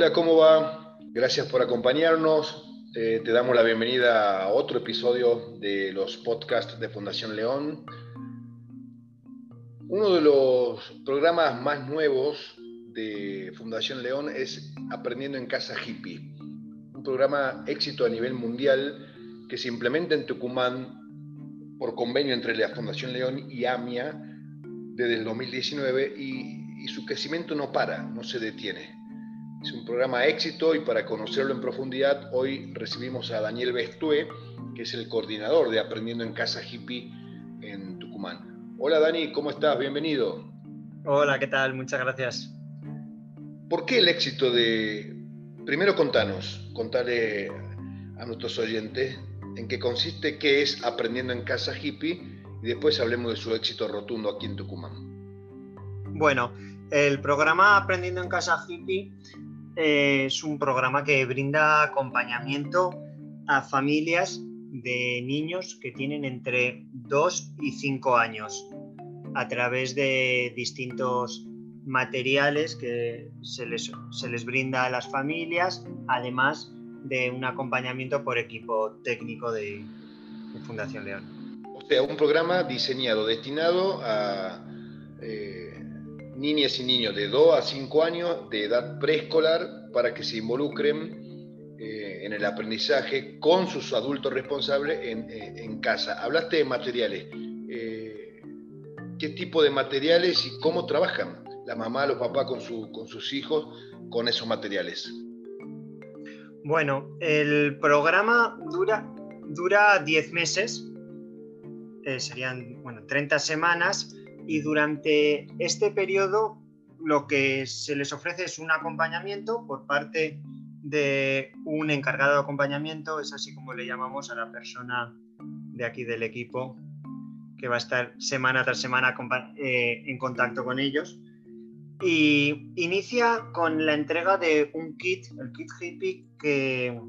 Hola, ¿cómo va? Gracias por acompañarnos. Eh, te damos la bienvenida a otro episodio de los podcasts de Fundación León. Uno de los programas más nuevos de Fundación León es Aprendiendo en Casa Hippie, un programa éxito a nivel mundial que se implementa en Tucumán por convenio entre la Fundación León y AMIA desde el 2019 y, y su crecimiento no para, no se detiene. Es un programa éxito y para conocerlo en profundidad hoy recibimos a Daniel Bestue, que es el coordinador de Aprendiendo en Casa Hippie en Tucumán. Hola Dani, ¿cómo estás? Bienvenido. Hola, ¿qué tal? Muchas gracias. ¿Por qué el éxito de... Primero contanos, contale a nuestros oyentes en qué consiste, qué es Aprendiendo en Casa Hippie y después hablemos de su éxito rotundo aquí en Tucumán. Bueno, el programa Aprendiendo en Casa Hippie es un programa que brinda acompañamiento a familias de niños que tienen entre 2 y 5 años a través de distintos materiales que se les, se les brinda a las familias, además de un acompañamiento por equipo técnico de, Fundación León. O sea, un programa diseñado, destinado a eh, niñas y niños de 2 a 5 años de edad preescolar para que se involucren eh, en el aprendizaje con sus adultos responsables en, eh, casa. Hablaste de materiales. Eh, ¿Qué tipo de materiales y cómo trabajan la mamá, los papás con, sus hijos con esos materiales? Bueno, el programa dura, dura 10 meses, serían bueno, 30 semanas y durante este periodo lo que se les ofrece es un acompañamiento por parte de un encargado de acompañamiento, es así como le llamamos a la persona de aquí del equipo que va a estar semana tras semana eh, en contacto con ellos. Y inicia con la entrega de un kit, el kit hippie, que,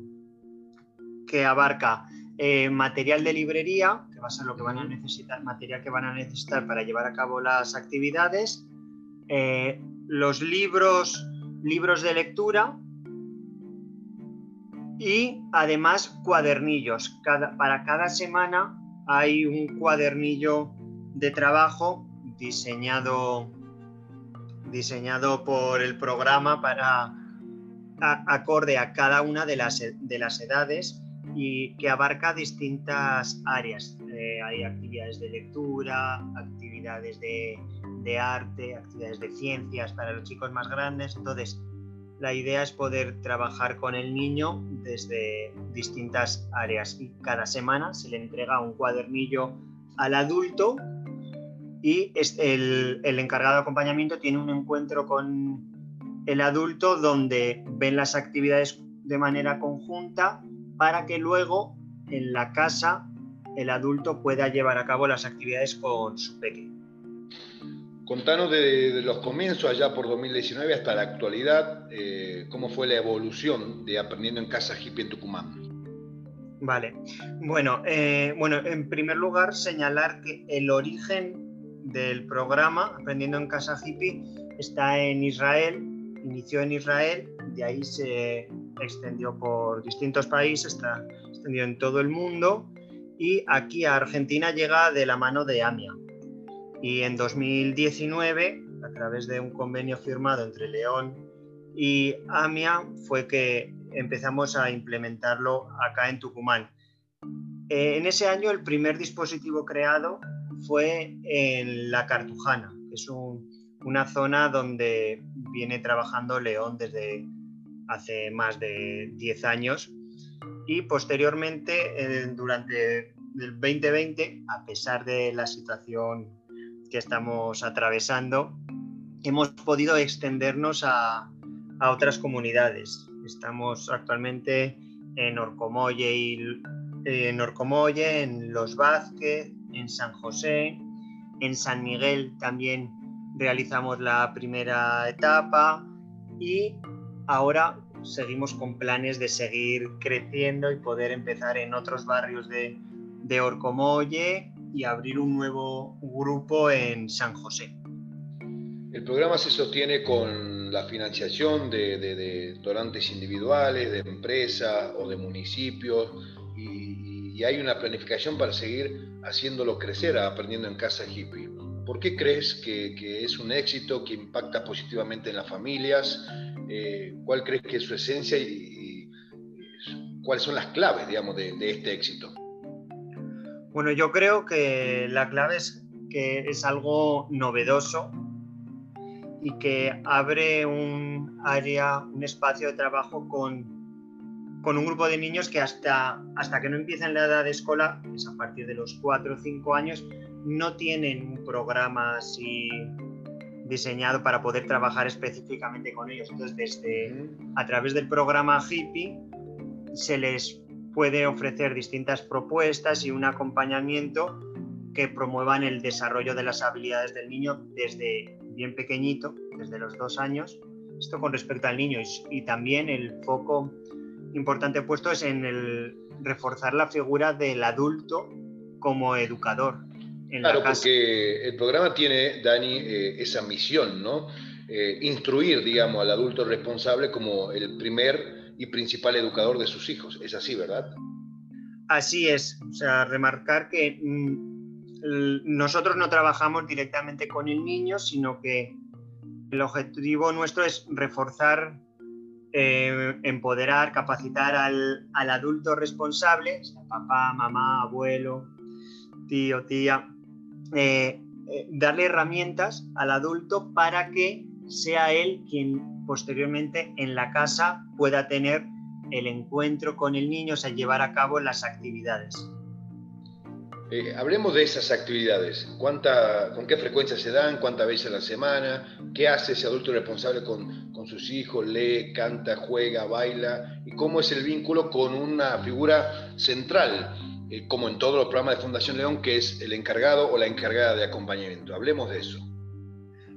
que abarca eh, material de librería, va a ser lo que van a necesitar, material que van a necesitar para llevar a cabo las actividades, eh, los libros, libros de lectura y además cuadernillos. para cada semana hay un cuadernillo de trabajo diseñado, diseñado por el programa para acorde a cada una de las, de las edades y que abarca distintas áreas. Hay actividades de lectura, actividades de, de, arte, actividades de ciencias para los chicos más grandes. Entonces, la idea es poder trabajar con el niño desde distintas áreas y cada semana se le entrega un cuadernillo al adulto y el, el encargado de acompañamiento tiene un encuentro con el adulto donde ven las actividades de manera conjunta para que luego en la casa el adulto pueda llevar a cabo las actividades con su pequeño. Contanos de, los comienzos allá por 2019 hasta la actualidad, eh, cómo fue la evolución de Aprendiendo en Casa Hippie en Tucumán. Vale, bueno, eh, bueno, en primer lugar señalar que el origen del programa Aprendiendo en Casa Hippie está en Israel, inició en Israel, de ahí se extendió por distintos países, está extendido en todo el mundo y aquí a Argentina llega de la mano de AMIA. Y en 2019, a través de un convenio firmado entre León y AMIA, fue que empezamos a implementarlo acá en Tucumán. Eh, en ese año el primer dispositivo creado fue en La Cartujana, que es una zona donde viene trabajando León desde hace más de 10 años y posteriormente eh, durante el 2020, a pesar de la situación que estamos atravesando, hemos podido extendernos a, a otras comunidades. Estamos actualmente en Orcomolle, y, en Orcomolle, en Los Vázquez, en San José, en San Miguel también realizamos la primera etapa y Ahora seguimos con planes de seguir creciendo y poder empezar en otros barrios de, Orcomolle y abrir un nuevo grupo en San José. El programa se sostiene con la financiación de, donantes individuales, de empresas o de municipios y, hay una planificación para seguir haciéndolo crecer, aprendiendo en casa hippie. ¿Por qué crees que, es un éxito que impacta positivamente en las familias? Eh, ¿Cuál crees que es su esencia y, cuáles son las claves, digamos, de, este éxito? Bueno, yo creo que la clave es que es algo novedoso y que abre un área, un espacio de trabajo con, con, un grupo de niños que hasta, hasta que no empiezan la edad de escuela, es a partir de los 4 o 5 años, no tienen un programa así diseñado para poder trabajar específicamente con ellos. Entonces, desde, a través del programa Hippie se les puede ofrecer distintas propuestas y un acompañamiento que promuevan el desarrollo de las habilidades del niño desde bien pequeñito, desde los dos años. Esto con respecto al niño y, también el foco importante puesto es en el reforzar la figura del adulto como educador, claro, porque el programa tiene, Dani, eh, esa misión, ¿no? Eh, instruir, digamos, al adulto responsable como el primer y principal educador de sus hijos. Es así, ¿verdad? Así es. O sea, remarcar que mm, nosotros no trabajamos directamente con el niño, sino que el objetivo nuestro es reforzar, eh, empoderar, capacitar al, al adulto responsable, papá, mamá, abuelo, tío, tía, eh, eh, darle herramientas al adulto para que sea él quien posteriormente en la casa pueda tener el encuentro con el niño, o sea, llevar a cabo las actividades. Eh, hablemos de esas actividades. ¿Cuánta, ¿Con qué frecuencia se dan? ¿Cuántas veces a la semana? ¿Qué hace ese adulto responsable con, sus hijos? ¿Lee, canta, juega, baila? ¿Y cómo es el vínculo con una figura central eh, como en todos los programas de Fundación León, que es el encargado o la encargada de acompañamiento. Hablemos de eso.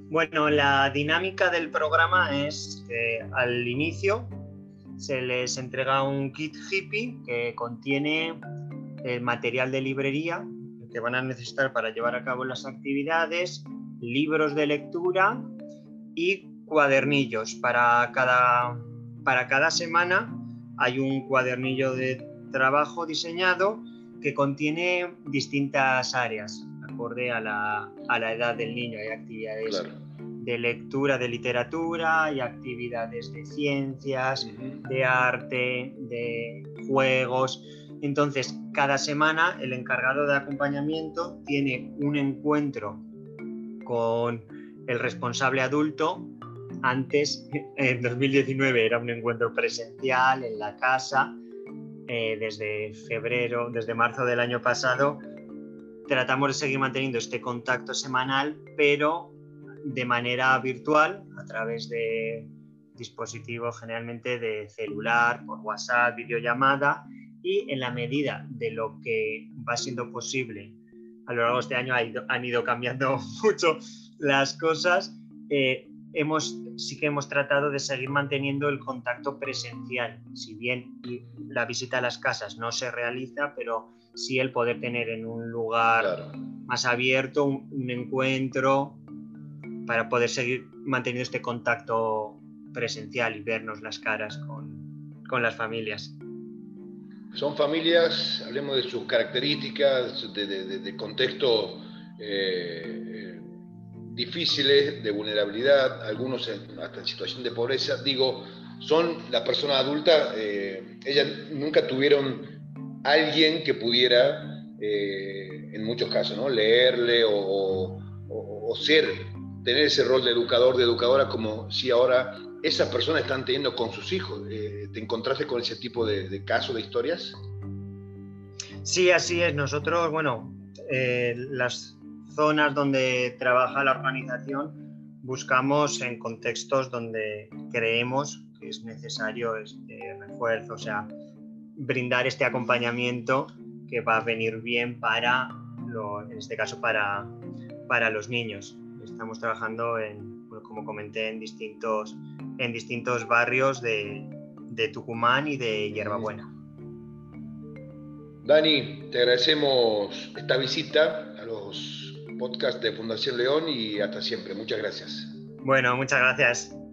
Bueno, la dinámica del programa es que al inicio se les entrega un kit hippie que contiene el material de librería que van a necesitar para llevar a cabo las actividades, libros de lectura y cuadernillos. Para cada, para cada semana hay un cuadernillo de trabajo diseñado que contiene distintas áreas, acorde a la, a la edad del niño. Hay actividades de lectura, de literatura, hay actividades de ciencias, de arte, de juegos. Entonces, cada semana el encargado de acompañamiento tiene un encuentro con el responsable adulto. Antes, en 2019, era un encuentro presencial en la casa eh, desde febrero, desde marzo del año pasado, tratamos de seguir manteniendo este contacto semanal, pero de manera virtual, a través de dispositivos generalmente de celular, por WhatsApp, videollamada, y en la medida de lo que va siendo posible, a lo largo de este año han ido cambiando mucho las cosas, eh, hemos, sí que hemos tratado de seguir manteniendo el contacto presencial, si bien la visita a las casas no se realiza, pero sí el poder tener en un lugar más abierto un, encuentro para poder seguir manteniendo este contacto presencial y vernos las caras con, con las familias. Son familias, hablemos de sus características, de, de, de contexto eh, difíciles, de vulnerabilidad, algunos hasta en situación de pobreza. Digo, son las personas adultas, eh, ellas nunca tuvieron alguien que pudiera, eh, en muchos casos, ¿no? leerle o, ser, tener ese rol de educador, de educadora, como si ahora esas personas están teniendo con sus hijos. Eh, ¿Te encontraste con ese tipo de, de casos, de historias? Sí, así es. Nosotros, bueno, las zonas donde trabaja la organización buscamos en contextos donde creemos que es necesario este refuerzo, o sea, brindar este acompañamiento que va a venir bien para, en este caso, para, para los niños. Estamos trabajando, en, como comenté, en distintos, en distintos barrios de, de Tucumán y de Hierbabuena. Dani, te agradecemos esta visita a los podcast de Fundación León y hasta siempre. Muchas gracias. Bueno, muchas gracias.